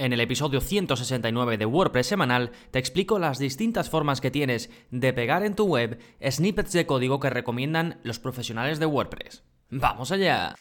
En el episodio 169 de WordPress semanal te explico las distintas formas que tienes de pegar en tu web snippets de código que recomiendan los profesionales de WordPress. ¡Vamos allá!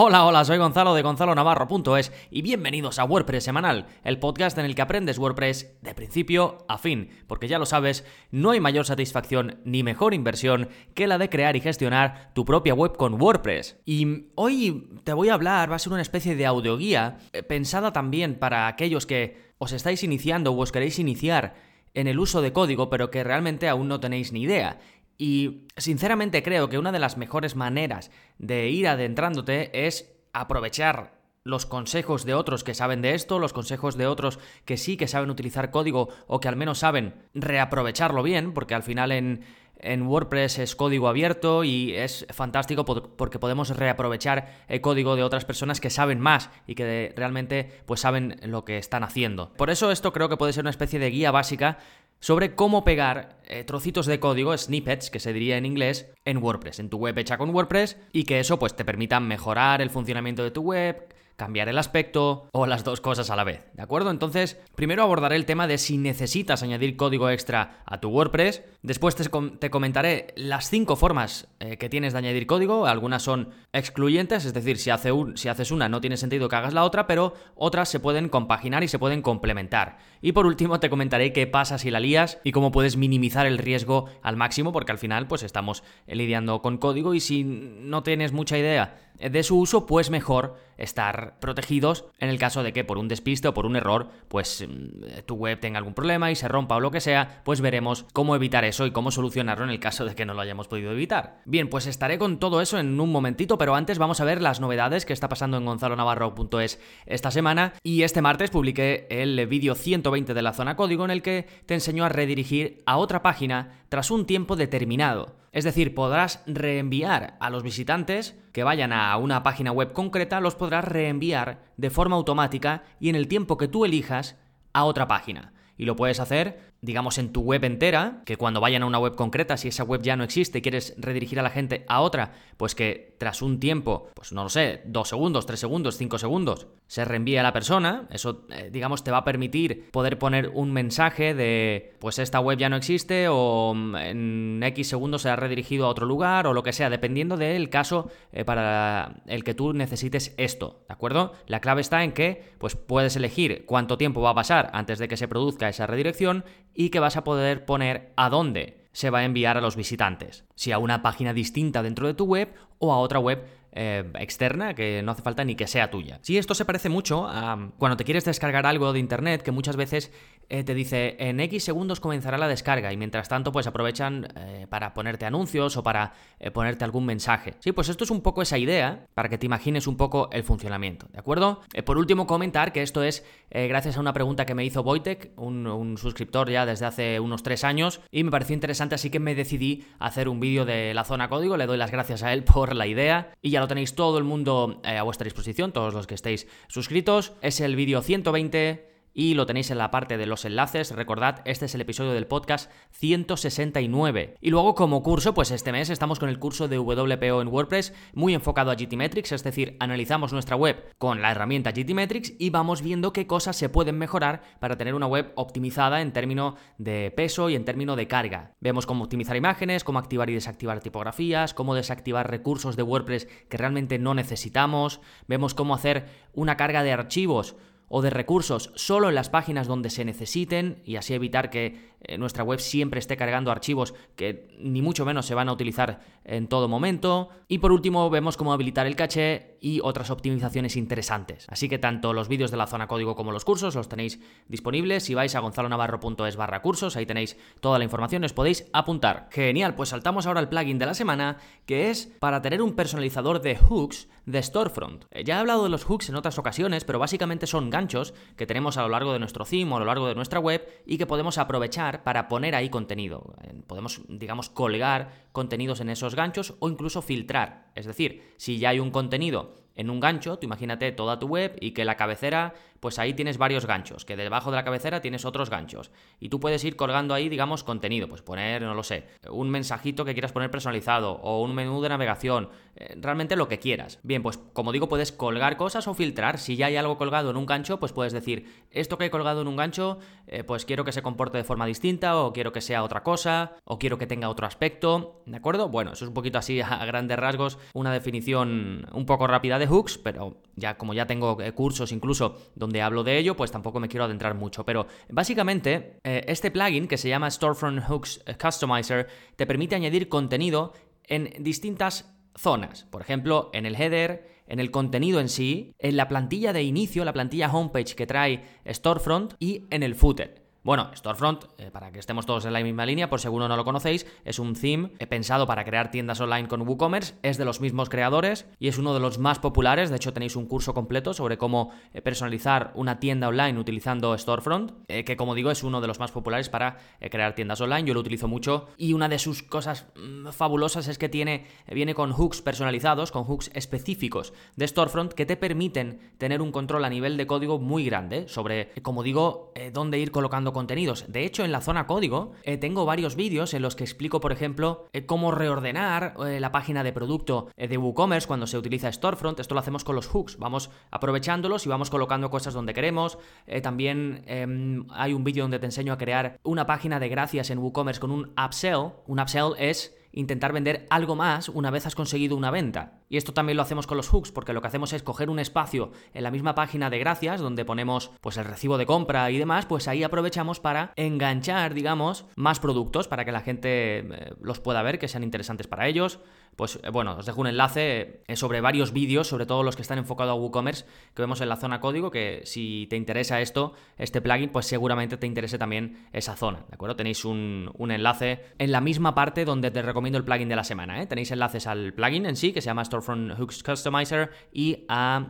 Hola, hola, soy Gonzalo de Gonzalo Navarro.es y bienvenidos a WordPress Semanal, el podcast en el que aprendes WordPress de principio a fin, porque ya lo sabes, no hay mayor satisfacción ni mejor inversión que la de crear y gestionar tu propia web con WordPress. Y hoy te voy a hablar, va a ser una especie de audioguía eh, pensada también para aquellos que os estáis iniciando o os queréis iniciar en el uso de código, pero que realmente aún no tenéis ni idea. Y sinceramente creo que una de las mejores maneras de ir adentrándote es aprovechar los consejos de otros que saben de esto, los consejos de otros que sí que saben utilizar código o que al menos saben reaprovecharlo bien, porque al final en, WordPress es código abierto y es fantástico porque podemos reaprovechar el código de otras personas que saben más y que realmente pues saben lo que están haciendo. Por eso esto creo que puede ser una especie de guía básica sobre cómo pegar eh, trocitos de código, snippets, que se diría en inglés, en WordPress, en tu web hecha con WordPress, y que eso pues te permita mejorar el funcionamiento de tu web, cambiar el aspecto o las dos cosas a la vez, ¿de acuerdo? Entonces, primero abordaré el tema de si necesitas añadir código extra a tu WordPress, después te, comentaré las cinco formas eh, que tienes de añadir código, algunas son excluyentes, es decir, si, hace un, si haces una no tiene sentido que hagas la otra, pero otras se pueden compaginar y se pueden complementar. Y por último te comentaré qué pasa si la lías y cómo puedes minimizar el riesgo al máximo, porque al final pues estamos lidiando con código y si no tienes mucha idea de su uso, pues mejor estar protegidos en el caso de que por un despiste o por un error, pues mm, tu web tenga algún problema y se rompa o lo que sea, pues veremos cómo evitar eso y cómo solucionarlo en el caso de que no lo hayamos podido evitar. Bien, pues estaré con todo eso en un momentito, pero antes vamos a ver las novedades que está pasando en gonzalonavarro.es esta semana y este martes publiqué el vídeo 120 de la zona código en el que te enseño a redirigir a otra página tras un tiempo determinado. Es decir, podrás reenviar a los visitantes que vayan a una página web concreta, los podrás reenviar de forma automática y en el tiempo que tú elijas a otra página. Y lo puedes hacer digamos, en tu web entera, que cuando vayan a una web concreta, si esa web ya no existe y quieres redirigir a la gente a otra, pues que tras un tiempo, pues no lo sé, dos segundos, tres segundos, cinco segundos, se reenvíe a la persona, eso, eh, digamos, te va a permitir poder poner un mensaje de, pues esta web ya no existe o mm, en X segundos se ha redirigido a otro lugar o lo que sea, dependiendo del caso eh, para el que tú necesites esto, ¿de acuerdo? La clave está en que, pues puedes elegir cuánto tiempo va a pasar antes de que se produzca esa redirección y que vas a poder poner a dónde se va a enviar a los visitantes, si a una página distinta dentro de tu web o a otra web eh, externa que no hace falta ni que sea tuya. Sí, esto se parece mucho a cuando te quieres descargar algo de internet que muchas veces eh, te dice en X segundos comenzará la descarga y mientras tanto pues aprovechan eh, para ponerte anuncios o para ponerte algún mensaje. Sí, pues esto es un poco esa idea para que te imagines un poco el funcionamiento, ¿de acuerdo? por último comentar que esto es gracias a una pregunta que me hizo Wojtek, un, suscriptor ya desde hace unos tres años y me pareció interesante así que me decidí hacer un vídeo de la zona código, le doy las gracias a él por la idea y ya lo tenéis todo el mundo eh, a vuestra disposición, todos los que estéis suscritos. Es el vídeo 120 y lo tenéis en la parte de los enlaces. Recordad, este es el episodio del podcast 169. Y luego como curso, pues este mes estamos con el curso de WPO en WordPress, muy enfocado a GTmetrix, es decir, analizamos nuestra web con la herramienta GTmetrix y vamos viendo qué cosas se pueden mejorar para tener una web optimizada en términos de peso y en términos de carga. Vemos cómo optimizar imágenes, cómo activar y desactivar tipografías, cómo desactivar recursos de WordPress que realmente no necesitamos, vemos cómo hacer una carga de archivos o de recursos solo en las páginas donde se necesiten y así evitar que nuestra web siempre esté cargando archivos que ni mucho menos se van a utilizar en todo momento. Y por último vemos cómo habilitar el caché y otras optimizaciones interesantes. Así que tanto los vídeos de la zona código como los cursos los tenéis disponibles. Si vais a gonzalonavarro.es barra cursos, ahí tenéis toda la información, os podéis apuntar. Genial, pues saltamos ahora al plugin de la semana, que es para tener un personalizador de hooks de Storefront. Eh, ya he hablado de los hooks en otras ocasiones, pero básicamente son ganchos que tenemos a lo largo de nuestro theme o a lo largo de nuestra web y que podemos aprovechar para poner ahí contenido. Eh, podemos, digamos, colgar contenidos en esos ganchos o incluso filtrar. Es decir, si ya hay un contenido en un gancho, tú imagínate toda tu web y que la cabecera pues ahí tienes varios ganchos, que debajo de la cabecera tienes otros ganchos. Y tú puedes ir colgando ahí, digamos, contenido, pues poner, no lo sé, un mensajito que quieras poner personalizado o un menú de navegación, eh, realmente lo que quieras. Bien, pues como digo, puedes colgar cosas o filtrar. Si ya hay algo colgado en un gancho, pues puedes decir, esto que he colgado en un gancho, eh, pues quiero que se comporte de forma distinta o quiero que sea otra cosa o quiero que tenga otro aspecto, ¿de acuerdo? Bueno, eso es un poquito así a grandes rasgos, una definición un poco rápida de hooks, pero ya como ya tengo eh, cursos incluso donde hablo de ello, pues tampoco me quiero adentrar mucho. Pero básicamente, este plugin que se llama Storefront Hooks Customizer te permite añadir contenido en distintas zonas. Por ejemplo, en el header, en el contenido en sí, en la plantilla de inicio, la plantilla homepage que trae Storefront y en el footer. Bueno, Storefront, eh, para que estemos todos en la misma línea, por si no lo conocéis, es un theme eh, pensado para crear tiendas online con WooCommerce, es de los mismos creadores y es uno de los más populares, de hecho tenéis un curso completo sobre cómo eh, personalizar una tienda online utilizando Storefront, que como digo es uno de los más populares para crear tiendas online, yo lo utilizo mucho y una de sus cosas mm, fabulosas es que tiene, viene con hooks personalizados, con hooks específicos de Storefront que te permiten tener un control a nivel de código muy grande sobre, como digo, dónde ir colocando contenidos. De hecho, en la zona código eh, tengo varios vídeos en los que explico, por ejemplo, eh, cómo reordenar eh, la página de producto de WooCommerce cuando se utiliza Storefront. Esto lo hacemos con los hooks. Vamos aprovechándolos y vamos colocando cosas donde queremos. también em, hay un vídeo donde te enseño a crear una página de gracias en WooCommerce con un upsell. Un upsell es intentar vender algo más una vez has conseguido una venta. Y esto también lo hacemos con los hooks, porque lo que hacemos es coger un espacio en la misma página de gracias, donde ponemos pues el recibo de compra y demás, pues ahí aprovechamos para enganchar, digamos, más productos para que la gente eh, los pueda ver, que sean interesantes para ellos pues eh, bueno, os dejo un enlace eh, sobre varios vídeos, sobre todo los que están enfocados a WooCommerce, que vemos en la zona código, que si te interesa esto, este plugin, pues seguramente te interese también esa zona, ¿de acuerdo? Tenéis un, enlace en la misma parte donde te recomiendo el plugin de la semana, ¿eh? Tenéis enlaces al plugin en sí, que se llama Storefront Hooks Customizer, y a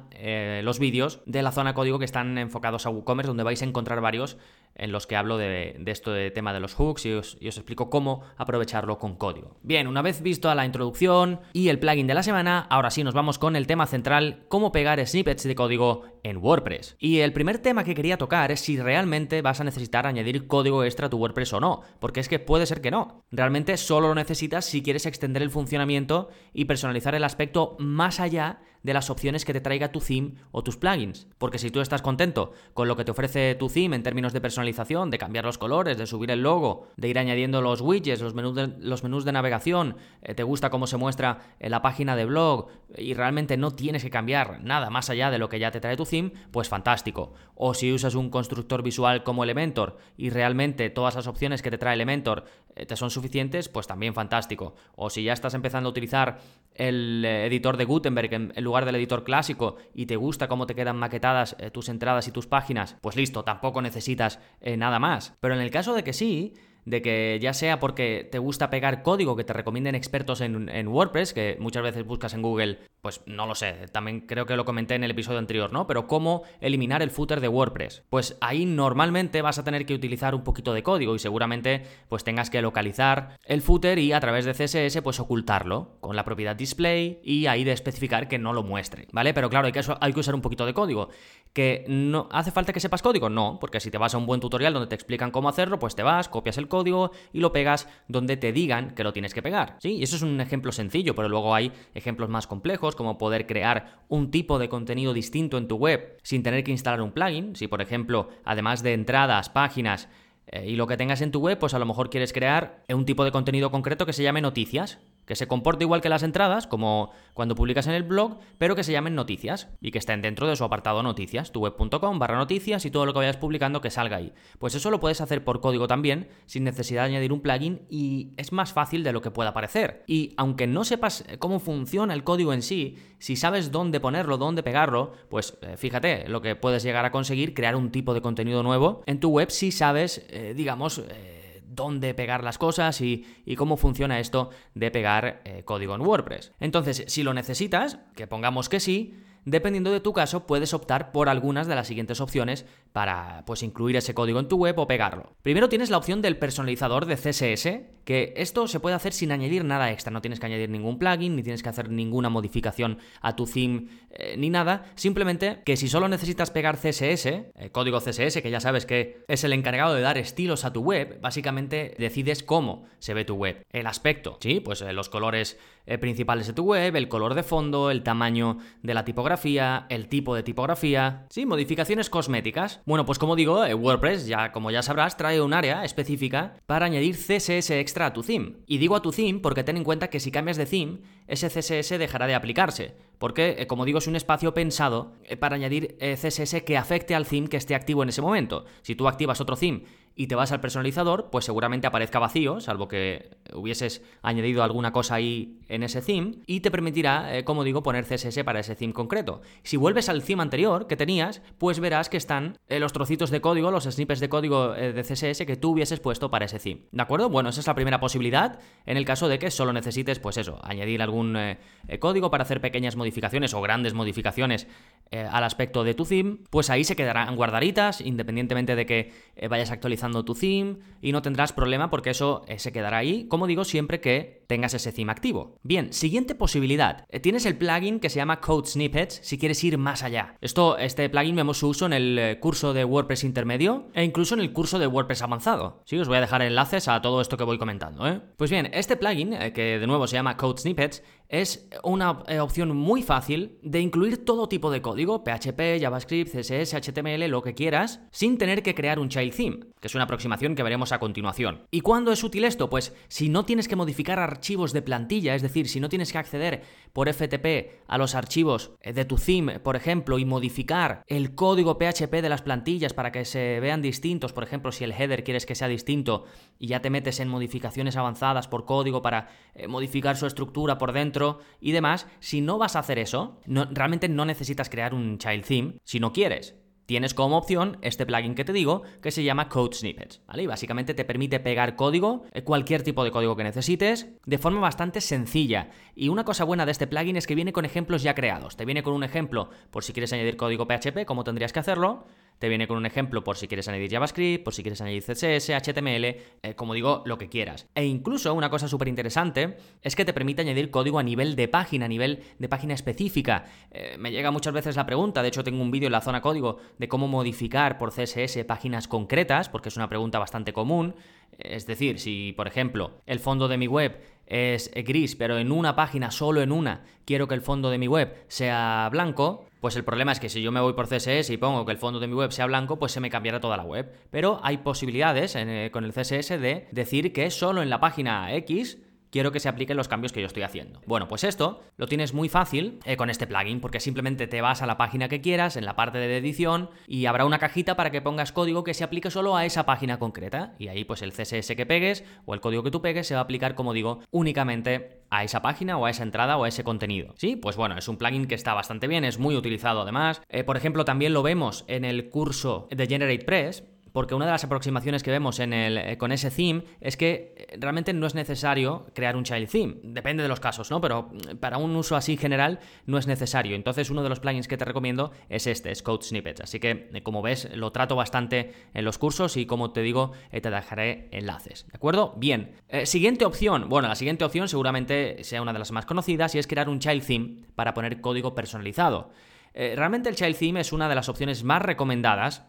los vídeos de la zona código que están enfocados a WooCommerce, donde vais a encontrar varios en los que hablo de, esto de tema de los hooks y os, y os, explico cómo aprovecharlo con código. Bien, una vez visto la introducción y el plugin de la semana, ahora sí nos vamos con el tema central, cómo pegar snippets de código en WordPress. Y el primer tema que quería tocar es si realmente vas a necesitar añadir código extra a tu WordPress o no, porque es que puede ser que no. Realmente solo lo necesitas si quieres extender el funcionamiento y personalizar el aspecto más allá de las opciones que te traiga tu theme o tus plugins. Porque si tú estás contento con lo que te ofrece tu theme en términos de personalización, de cambiar los colores, de subir el logo, de ir añadiendo los widgets, los menús de, navegación, eh, te gusta cómo se muestra en la página de blog y realmente no tienes que cambiar nada más allá de lo que ya te trae tu theme, pues fantástico. O si usas un constructor visual como Elementor y realmente todas las opciones que te trae Elementor te son suficientes, pues también fantástico. O si ya estás empezando a utilizar el eh, editor de Gutenberg en, lugar del editor clásico y te gusta cómo te quedan maquetadas eh, tus entradas y tus páginas, pues listo, tampoco necesitas nada más. Pero en el caso de que sí, de que ya sea porque te gusta pegar código que te recomienden expertos en, WordPress, que muchas veces buscas en Google, pues no lo sé, también creo que lo comenté en el episodio anterior, ¿no? Pero cómo eliminar el footer de WordPress. Pues ahí normalmente vas a tener que utilizar un poquito de código y seguramente pues tengas que localizar el footer y a través de CSS pues ocultarlo con la propiedad display y ahí de especificar que no lo muestre, ¿vale? Pero claro, hay que, hay que usar un poquito de código. ¿Que no hace falta que sepas código? No, porque si te vas a un buen tutorial donde te explican cómo hacerlo, pues te vas, copias el código y lo pegas donde te digan que lo tienes que pegar. ¿sí? Y eso es un ejemplo sencillo, pero luego hay ejemplos más complejos, como poder crear un tipo de contenido distinto en tu web sin tener que instalar un plugin. Si, por ejemplo, además de entradas, páginas, eh, y lo que tengas en tu web, pues a lo mejor quieres crear un tipo de contenido concreto que se llame noticias que se comporte igual que las entradas, como cuando publicas en el blog, pero que se llamen noticias y que estén dentro de su apartado noticias, tuweb.com barra noticias y todo lo que vayas publicando que salga ahí. Pues eso lo puedes hacer por código también, sin necesidad de añadir un plugin y es más fácil de lo que pueda parecer. Y aunque no sepas cómo funciona el código en sí, si sabes dónde ponerlo, dónde pegarlo, pues eh, fíjate lo que puedes llegar a conseguir, crear un tipo de contenido nuevo en tu web si sabes, eh, digamos, eh, dónde pegar las cosas y, cómo funciona esto de pegar eh, código en WordPress. Entonces, si lo necesitas, que pongamos que sí, dependiendo de tu caso, puedes optar por algunas de las siguientes opciones para pues incluir ese código en tu web o pegarlo. Primero tienes la opción del personalizador de CSS, que esto se puede hacer sin añadir nada extra, no tienes que añadir ningún plugin, ni tienes que hacer ninguna modificación a tu theme, eh, ni nada, simplemente que si solo necesitas pegar CSS, eh, código CSS, que ya sabes que es el encargado de dar estilos a tu web, básicamente decides cómo se ve tu web, el aspecto, ¿sí? Pues eh, los colores principales de tu web, el color de fondo, el tamaño de la tipografía, el tipo de tipografía, sí, modificaciones cosméticas. Bueno, pues como digo, WordPress, ya como ya sabrás, trae un área específica para añadir CSS extra a tu theme. Y digo a tu theme porque ten en cuenta que si cambias de theme, ese CSS dejará de aplicarse. Porque, eh, como digo, es un espacio pensado eh, para añadir eh, CSS que afecte al theme que esté activo en ese momento. Si tú activas otro theme y te vas al personalizador, pues seguramente aparezca vacío, salvo que hubieses añadido alguna cosa ahí en ese theme, y te permitirá, como digo, poner CSS para ese theme concreto. Si vuelves al theme anterior que tenías, pues verás que están los trocitos de código, los snippets de código de CSS que tú hubieses puesto para ese theme. ¿De acuerdo? Bueno, esa es la primera posibilidad en el caso de que solo necesites, pues eso, añadir algún código para hacer pequeñas modificaciones o grandes modificaciones eh, al aspecto de tu theme, pues ahí se quedarán guardaditas, independientemente de que eh, vayas actualizando tu theme, y no tendrás problema porque eso eh, se quedará ahí, como digo, siempre que tengas ese theme activo. Bien, siguiente posibilidad. tienes el plugin que se llama Code Snippets si quieres ir más allá. Esto, este plugin vemos su uso en el curso de WordPress intermedio e incluso en el curso de WordPress avanzado. Sí, os voy a dejar enlaces a todo esto que voy comentando. Pues bien, este plugin, que de nuevo se llama Code Snippets, es una opción muy fácil de incluir todo tipo de código digo, PHP, JavaScript, CSS, HTML, lo que quieras, sin tener que crear un child theme, que es una aproximación que veremos a continuación. ¿Y cuándo es útil esto? Pues si no tienes que modificar archivos de plantilla, es decir, si no tienes que acceder por FTP a los archivos eh, de tu theme, por ejemplo, y modificar el código PHP de las plantillas para que se vean distintos, por ejemplo, si el header quieres que sea distinto y ya te metes en modificaciones avanzadas por código para eh, modificar su estructura por dentro y demás, si no vas a hacer eso, realmente no necesitas crear un child theme si no quieres. Tienes como opción este plugin que te digo, que se llama Code Snippets, ¿vale? Y básicamente te permite pegar código, eh, cualquier tipo de código que necesites, de forma bastante sencilla. Y una cosa buena de este plugin es que viene con ejemplos ya creados. Te viene con un ejemplo por si quieres añadir código PHP, cómo tendrías que hacerlo, te viene con un ejemplo por si quieres añadir JavaScript, por si quieres añadir CSS, HTML, eh, como digo, lo que quieras. E incluso una cosa súper interesante es que te permite añadir código a nivel de página, a nivel de página específica. Eh, me llega muchas veces la pregunta, de hecho tengo un vídeo en la zona código de cómo modificar por CSS páginas concretas, porque es una pregunta bastante común. Es decir, si por ejemplo el fondo de mi web es gris, pero en una página, solo en una, quiero que el fondo de mi web sea blanco, pues el problema es que si yo me voy por CSS y pongo que el fondo de mi web sea blanco, pues se me cambiará toda la web. Pero hay posibilidades eh, con el CSS de decir que solo en la página X quiero que se apliquen los cambios que yo estoy haciendo. Bueno, pues esto lo tienes muy fácil eh, con este plugin, porque simplemente te vas a la página que quieras, en la parte de edición, y habrá una cajita para que pongas código que se aplique solo a esa página concreta. Y ahí, pues el CSS que pegues o el código que tú pegues se va a aplicar, como digo, únicamente a esa página o a esa entrada o a ese contenido. Sí, pues bueno, es un plugin que está bastante bien, es muy utilizado además. Eh, por ejemplo, también lo vemos en el curso de GeneratePress porque una de las aproximaciones que vemos eh, con ese theme es que eh, realmente no es necesario crear un child theme. Depende de los casos, ¿no? Pero mm, para un uso así general no es necesario. Entonces, uno de los plugins que te recomiendo es este, es Code Snippets. Así que, eh, como ves, lo trato bastante en los cursos y, como te digo, te dejaré enlaces. ¿De acuerdo? Bien. siguiente opción. Bueno, la siguiente opción seguramente sea una de las más conocidas y es crear un child theme para poner código personalizado. realmente el child theme es una de las opciones más recomendadas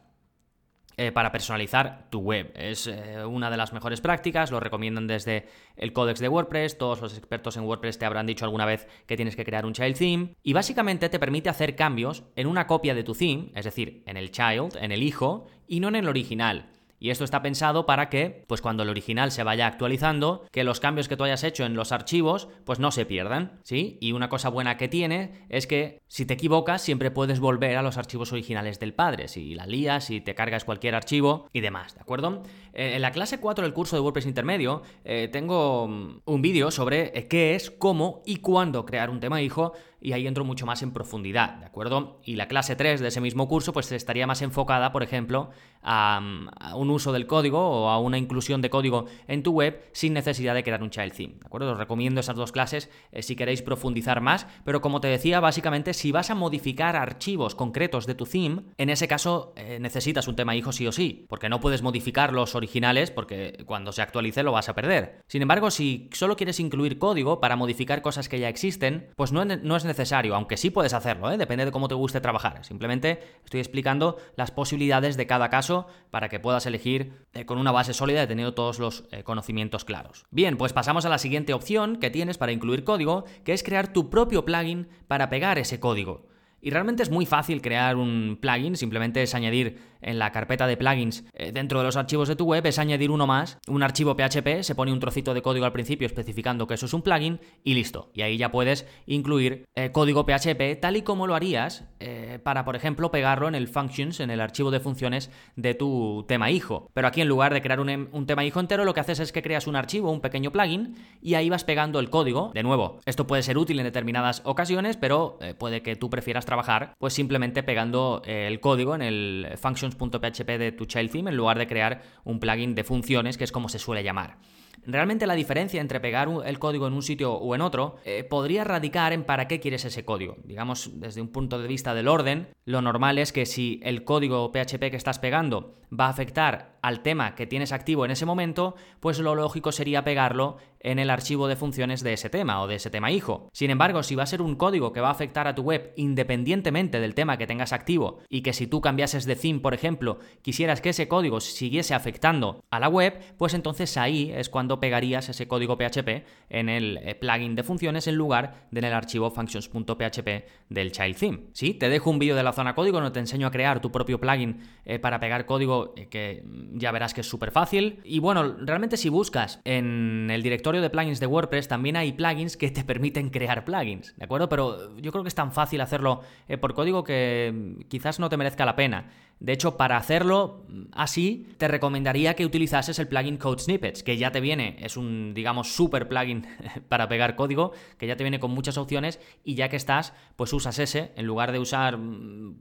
eh, para personalizar tu web. Es eh, una de las mejores prácticas, lo recomiendan desde el códex de WordPress, todos los expertos en WordPress te habrán dicho alguna vez que tienes que crear un child theme y básicamente te permite hacer cambios en una copia de tu theme, es decir, en el child, en el hijo, y no en el original. Y esto está pensado para que, pues cuando el original se vaya actualizando, que los cambios que tú hayas hecho en los archivos, pues no se pierdan, ¿sí? Y una cosa buena que tiene es que si te equivocas, siempre puedes volver a los archivos originales del padre, si la lías, si te cargas cualquier archivo y demás, ¿de acuerdo? Eh, en la clase 4 del curso de WordPress intermedio eh, tengo mm, un vídeo sobre eh, qué es, cómo y cuándo crear un tema hijo y ahí entro mucho más en profundidad, ¿de acuerdo? Y la clase 3 de ese mismo curso pues estaría más enfocada, por ejemplo, a, un uso del código o a una inclusión de código en tu web sin necesidad de crear un child theme, ¿de acuerdo? Os recomiendo esas dos clases si queréis profundizar más, pero como te decía, básicamente si vas a modificar archivos concretos de tu theme, en ese caso necesitas un tema hijo sí o sí, porque no puedes modificar los originales porque cuando se actualice lo vas a perder. Sin embargo, si solo quieres incluir código para modificar cosas que ya existen, pues no, es necesario, aunque sí puedes hacerlo, ¿eh? depende de cómo te guste trabajar. Simplemente estoy explicando las posibilidades de cada caso para que puedas elegir eh, con una base sólida y teniendo todos los eh, conocimientos claros. Bien, pues pasamos a la siguiente opción que tienes para incluir código, que es crear tu propio plugin para pegar ese código. Y realmente es muy fácil crear un plugin, simplemente es añadir en la carpeta de plugins eh, dentro de los archivos de tu web, es añadir uno más, un archivo PHP, se pone un trocito de código al principio especificando que eso es un plugin y listo. Y ahí ya puedes incluir eh, código PHP tal y como lo harías eh, para, por ejemplo, pegarlo en el functions, en el archivo de funciones de tu tema hijo. Pero aquí en lugar de crear un, em, un tema hijo entero, lo que haces es que creas un archivo, un pequeño plugin, y ahí vas pegando el código. De nuevo, esto puede ser útil en determinadas ocasiones, pero puede que tú prefieras trabajar pues simplemente pegando eh, el código en el functions.php de tu child theme en lugar de crear un plugin de funciones, que es como se suele llamar. Realmente la diferencia entre pegar el código en un sitio o en otro eh, podría radicar en para qué quieres ese código. Digamos, desde un punto de vista del orden, lo normal es que si el código PHP que estás pegando va a afectar al tema que tienes activo en ese momento, pues lo lógico sería pegarlo en el archivo de funciones de ese tema o de ese tema hijo. Sin embargo, si va a ser un código que va a afectar a tu web independientemente del tema que tengas activo y que si tú cambiases de theme, por ejemplo, quisieras que ese código siguiese afectando a la web, pues entonces ahí es cuando pegarías ese código PHP en el eh, plugin de funciones en lugar de en el archivo functions.php del child theme. Sí, te dejo un vídeo de la zona código donde te enseño a crear tu propio plugin eh, para pegar código eh, que ya verás que es súper fácil. Y bueno, realmente si buscas en el de plugins de WordPress, también hay plugins que te permiten crear plugins, ¿de acuerdo? Pero yo creo que es tan fácil hacerlo eh, por código que quizás no te merezca la pena. De hecho, para hacerlo así, te recomendaría que utilizases el plugin Code Snippets, que ya te viene, es un, digamos, super plugin para pegar código, que ya te viene con muchas opciones y ya que estás, pues usas ese, en lugar de usar,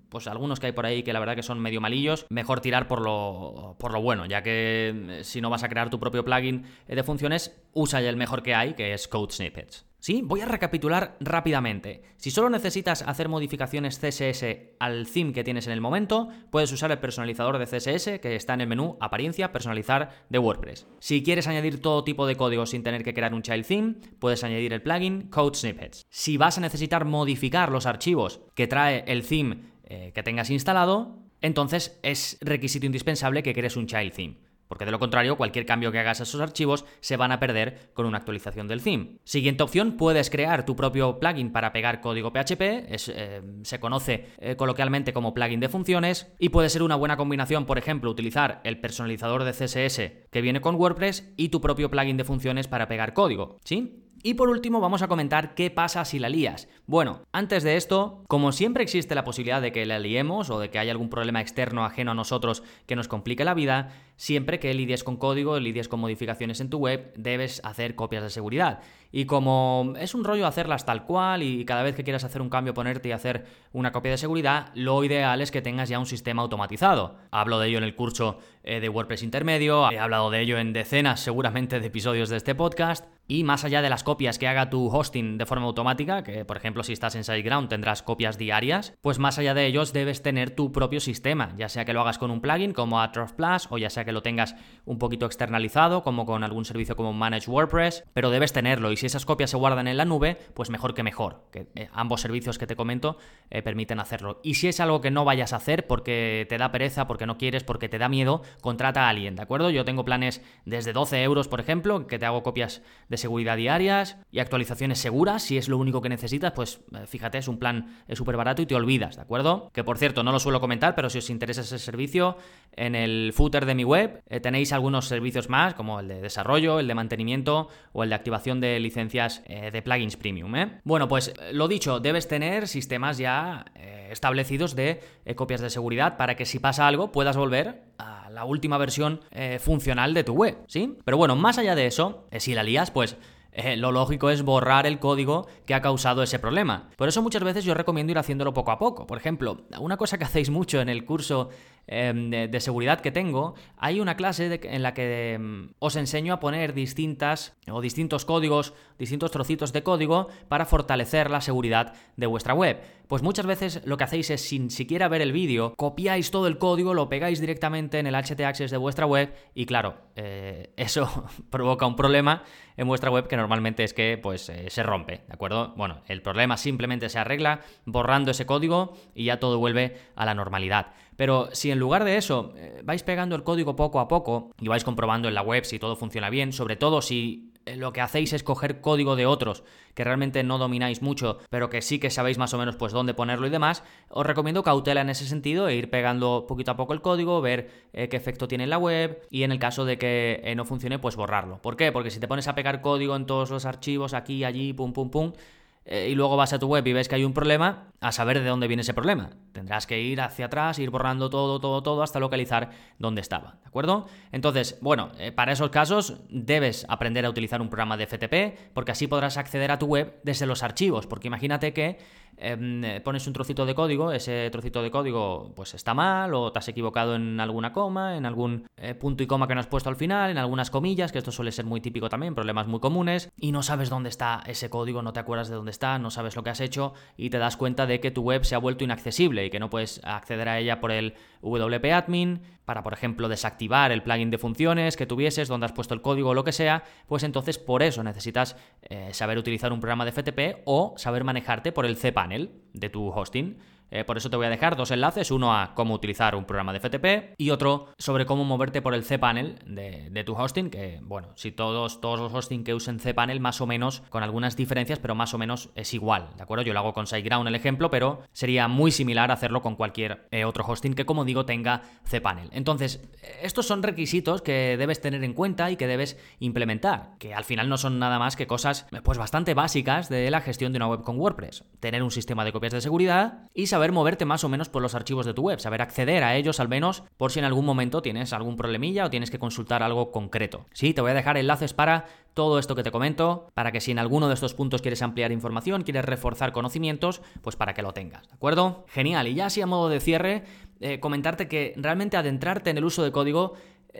pues algunos que hay por ahí que la verdad que son medio malillos, mejor tirar por lo, por lo bueno, ya que eh, si no vas a crear tu propio plugin de funciones, usa el mejor que hay, que es Code Snippets. Sí, voy a recapitular rápidamente. Si solo necesitas hacer modificaciones CSS al theme que tienes en el momento, puedes usar el personalizador de CSS que está en el menú Apariencia, Personalizar de WordPress. Si quieres añadir todo tipo de código sin tener que crear un child theme, puedes añadir el plugin Code Snippets. Si vas a necesitar modificar los archivos que trae el theme eh, que tengas instalado, entonces es requisito indispensable que crees un child theme porque de lo contrario cualquier cambio que hagas a esos archivos se van a perder con una actualización del theme. Siguiente opción, puedes crear tu propio plugin para pegar código PHP, eh, se conoce eh, coloquialmente como plugin de funciones, y puede ser una buena combinación, por ejemplo, utilizar el personalizador de CSS que viene con WordPress y tu propio plugin de funciones para pegar código, ¿sí? Y por último vamos a comentar qué pasa si la lías. Bueno, antes de esto, como siempre existe la posibilidad de que la liemos o de que haya algún problema externo ajeno a nosotros que nos complique la vida, siempre que lidies con código, lidies con modificaciones en tu web, debes hacer copias de seguridad. Y como es un rollo hacerlas tal cual y cada vez que quieras hacer un cambio ponerte y hacer una copia de seguridad, lo ideal es que tengas ya un sistema automatizado. Hablo de ello en el curso eh, de WordPress intermedio, he hablado de ello en decenas seguramente de episodios de este podcast. Y más allá de las copias que haga tu hosting de forma automática, que por ejemplo si estás en SiteGround tendrás copias diarias, pues más allá de ellos debes tener tu propio sistema, ya sea que lo hagas con un plugin como Ahrefs Plus o ya sea que lo tengas un poquito externalizado como con algún servicio como Manage WordPress, pero debes tenerlo y si esas copias se guardan en la nube, pues mejor que mejor, que eh, ambos servicios que te comento eh, permiten hacerlo. Y si es algo que no vayas a hacer porque te da pereza, porque no quieres, porque te da miedo, contrata a alguien, ¿de acuerdo? Yo tengo planes desde 12 euros, por ejemplo, que te hago copias de seguridad diarias y actualizaciones seguras. Si es lo único que necesitas, pues eh, fíjate, es un plan súper barato y te olvidas, ¿de acuerdo? Que por cierto, no lo suelo comentar, pero si os interesa ese servicio, en el footer de mi web eh, tenéis algunos servicios más, como el de desarrollo, el de mantenimiento o el de activación de licencias eh, de plugins premium. Bueno, pues lo dicho, debes tener sistemas ya establecidos de copias de seguridad para que si pasa algo puedas volver a la última versión eh, funcional de tu web, ¿sí? Pero bueno, más allá de eso, eh, si la lías, pues eh, lo lógico es borrar el código que ha causado ese problema. Por eso muchas veces yo recomiendo ir haciéndolo poco a poco. Por ejemplo, una cosa que hacéis mucho en el curso em, de, seguridad que tengo, hay una clase en la que em, os enseño a poner distintas o distintos códigos, distintos trocitos de código para fortalecer la seguridad de vuestra web. Pues muchas veces lo que hacéis es sin siquiera ver el vídeo, copiáis todo el código, lo pegáis directamente en el HT Access de vuestra web y claro, eh, eso provoca un problema en vuestra web que normalmente es que pues eh, se rompe, ¿de acuerdo? Bueno, el problema simplemente se arregla borrando ese código y ya todo vuelve a la normalidad. Pero si en lugar de eso eh, vais pegando el código poco a poco y vais comprobando en la web si todo funciona bien, sobre todo si eh, lo que hacéis es coger código de otros que realmente no domináis mucho, pero que sí que sabéis más o menos pues dónde ponerlo y demás, os recomiendo cautela en ese sentido e ir pegando poquito a poco el código, ver qué efecto tiene en la web y en el caso de que no funcione pues borrarlo. ¿Por qué? Porque si te pones a pegar código en todos los archivos aquí, allí, pum, pum, pum, eh, y luego vas a tu web y ves que hay un problema, a saber de dónde viene ese problema. Tendrás que ir hacia atrás, ir borrando todo, todo, todo hasta localizar dónde estaba, ¿de acuerdo? Entonces, bueno, eh, para esos casos debes aprender a utilizar un programa de FTP porque así podrás acceder a tu web desde los archivos, porque imagínate que eh, pones un trocito de código, ese trocito de código pues está mal o te has equivocado en alguna coma, en algún eh, punto y coma que no has puesto al final, en algunas comillas, que esto suele ser muy típico también, problemas muy comunes, y no sabes dónde está ese código, no te acuerdas de dónde está, no sabes lo que has hecho y te das cuenta de que tu web se ha vuelto inaccesible y que no puedes acceder a ella por el WP admin para, por ejemplo, desactivar el plugin de funciones que tuvieses, donde has puesto el código o lo que sea, pues entonces por eso necesitas eh, saber utilizar un programa de FTP o saber manejarte por el cPanel de tu hosting. Eh, por eso te voy a dejar dos enlaces, uno a cómo utilizar un programa de FTP y otro sobre cómo moverte por el cPanel de, de tu hosting, que bueno, si todos, todos los hosting que usen cPanel más o menos, con algunas diferencias, pero más o menos es igual, ¿de acuerdo? Yo lo hago con SiteGround el ejemplo, pero sería muy similar hacerlo con cualquier eh, otro hosting que como digo tenga cPanel. Entonces, estos son requisitos que debes tener en cuenta y que debes implementar, que al final no son nada más que cosas pues bastante básicas de la gestión de una web con WordPress. Tener un sistema de copias de seguridad y saber saber moverte más o menos por los archivos de tu web, saber acceder a ellos al menos por si en algún momento tienes algún problemilla o tienes que consultar algo concreto. Sí, te voy a dejar enlaces para todo esto que te comento, para que si en alguno de estos puntos quieres ampliar información, quieres reforzar conocimientos, pues para que lo tengas, ¿de acuerdo? Genial, y ya así a modo de cierre, eh, comentarte que realmente adentrarte en el uso de código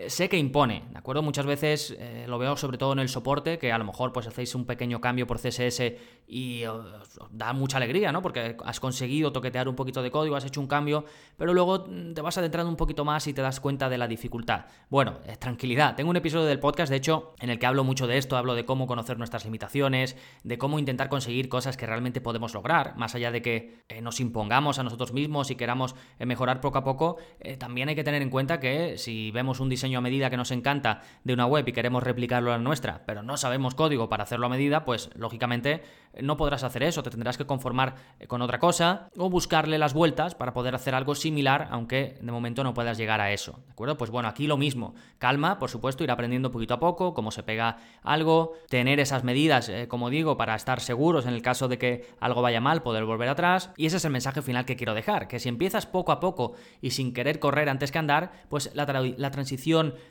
sé que impone, ¿de acuerdo? Muchas veces eh, lo veo sobre todo en el soporte, que a lo mejor pues hacéis un pequeño cambio por CSS y os, da mucha alegría, ¿no? Porque has conseguido toquetear un poquito de código, has hecho un cambio, pero luego te vas adentrando un poquito más y te das cuenta de la dificultad. Bueno, eh, tranquilidad, tengo un episodio del podcast, de hecho, en el que hablo mucho de esto, hablo de cómo conocer nuestras limitaciones, de cómo intentar conseguir cosas que realmente podemos lograr, más allá de que nos impongamos a nosotros mismos y queramos mejorar poco a poco, también hay que tener en cuenta que si vemos un diseño a medida que nos encanta de una web y queremos replicarlo a la nuestra, pero no sabemos código para hacerlo a medida, pues lógicamente no podrás hacer eso, te tendrás que conformar eh, con otra cosa o buscarle las vueltas para poder hacer algo similar, aunque de momento no puedas llegar a eso, ¿de acuerdo? Pues bueno, aquí lo mismo, calma, por supuesto, ir aprendiendo poquito a poco cómo se pega algo, tener esas medidas, eh, como digo, para estar seguros en el caso de que algo vaya mal, poder volver atrás, y ese es el mensaje final que quiero dejar, que si empiezas poco a poco y sin querer correr antes que andar, pues la, la transición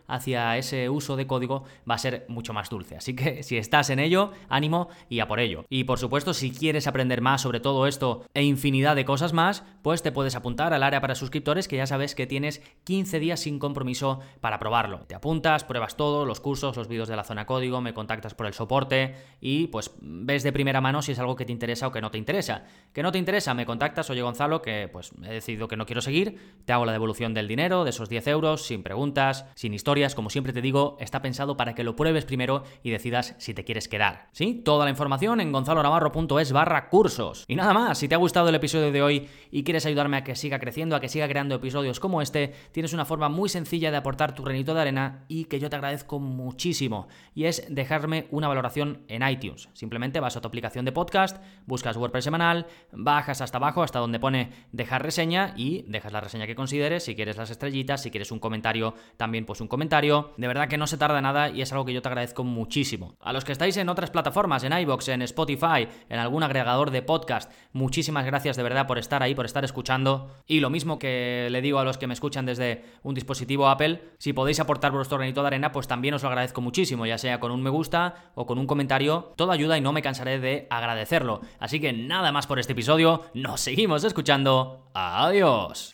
hacia ese uso de código va a ser mucho más dulce. Así que si estás en ello, ánimo y a por ello. Y por supuesto, si quieres aprender más sobre todo esto e infinidad de cosas más, pues te puedes apuntar al área para suscriptores que ya sabes que tienes 15 días sin compromiso para probarlo. Te apuntas, pruebas todo, los cursos, los vídeos de la zona código, me contactas por el soporte y pues ves de primera mano si es algo que te interesa o que no te interesa. Que no te interesa, me contactas, oye Gonzalo, que pues he decidido que no quiero seguir, te hago la devolución del dinero, de esos 10 euros, sin preguntas, sin historias, como siempre te digo, está pensado para que lo pruebes primero y decidas si te quieres quedar. ¿Sí? Toda la información en gonzalonavarro.es barra cursos. Y nada más, si te ha gustado el episodio de hoy y quieres ayudarme a que siga creciendo, a que siga creando episodios como este, tienes una forma muy sencilla de aportar tu granito de arena y que yo te agradezco muchísimo. Y es dejarme una valoración en iTunes. Simplemente vas a tu aplicación de podcast, buscas WordPress semanal, bajas hasta abajo, hasta donde pone dejar reseña y dejas la reseña que consideres, si quieres las estrellitas, si quieres un comentario también pues un comentario. De verdad que no se tarda nada y es algo que yo te agradezco muchísimo. A los que estáis en otras plataformas, en iBox, en Spotify, en algún agregador de podcast, muchísimas gracias de verdad por estar ahí, por estar escuchando. Y lo mismo que le digo a los que me escuchan desde un dispositivo Apple, si podéis aportar vuestro granito de arena, pues también os lo agradezco muchísimo, ya sea con un me gusta o con un comentario. Todo ayuda y no me cansaré de agradecerlo. Así que nada más por este episodio, nos seguimos escuchando. Adiós.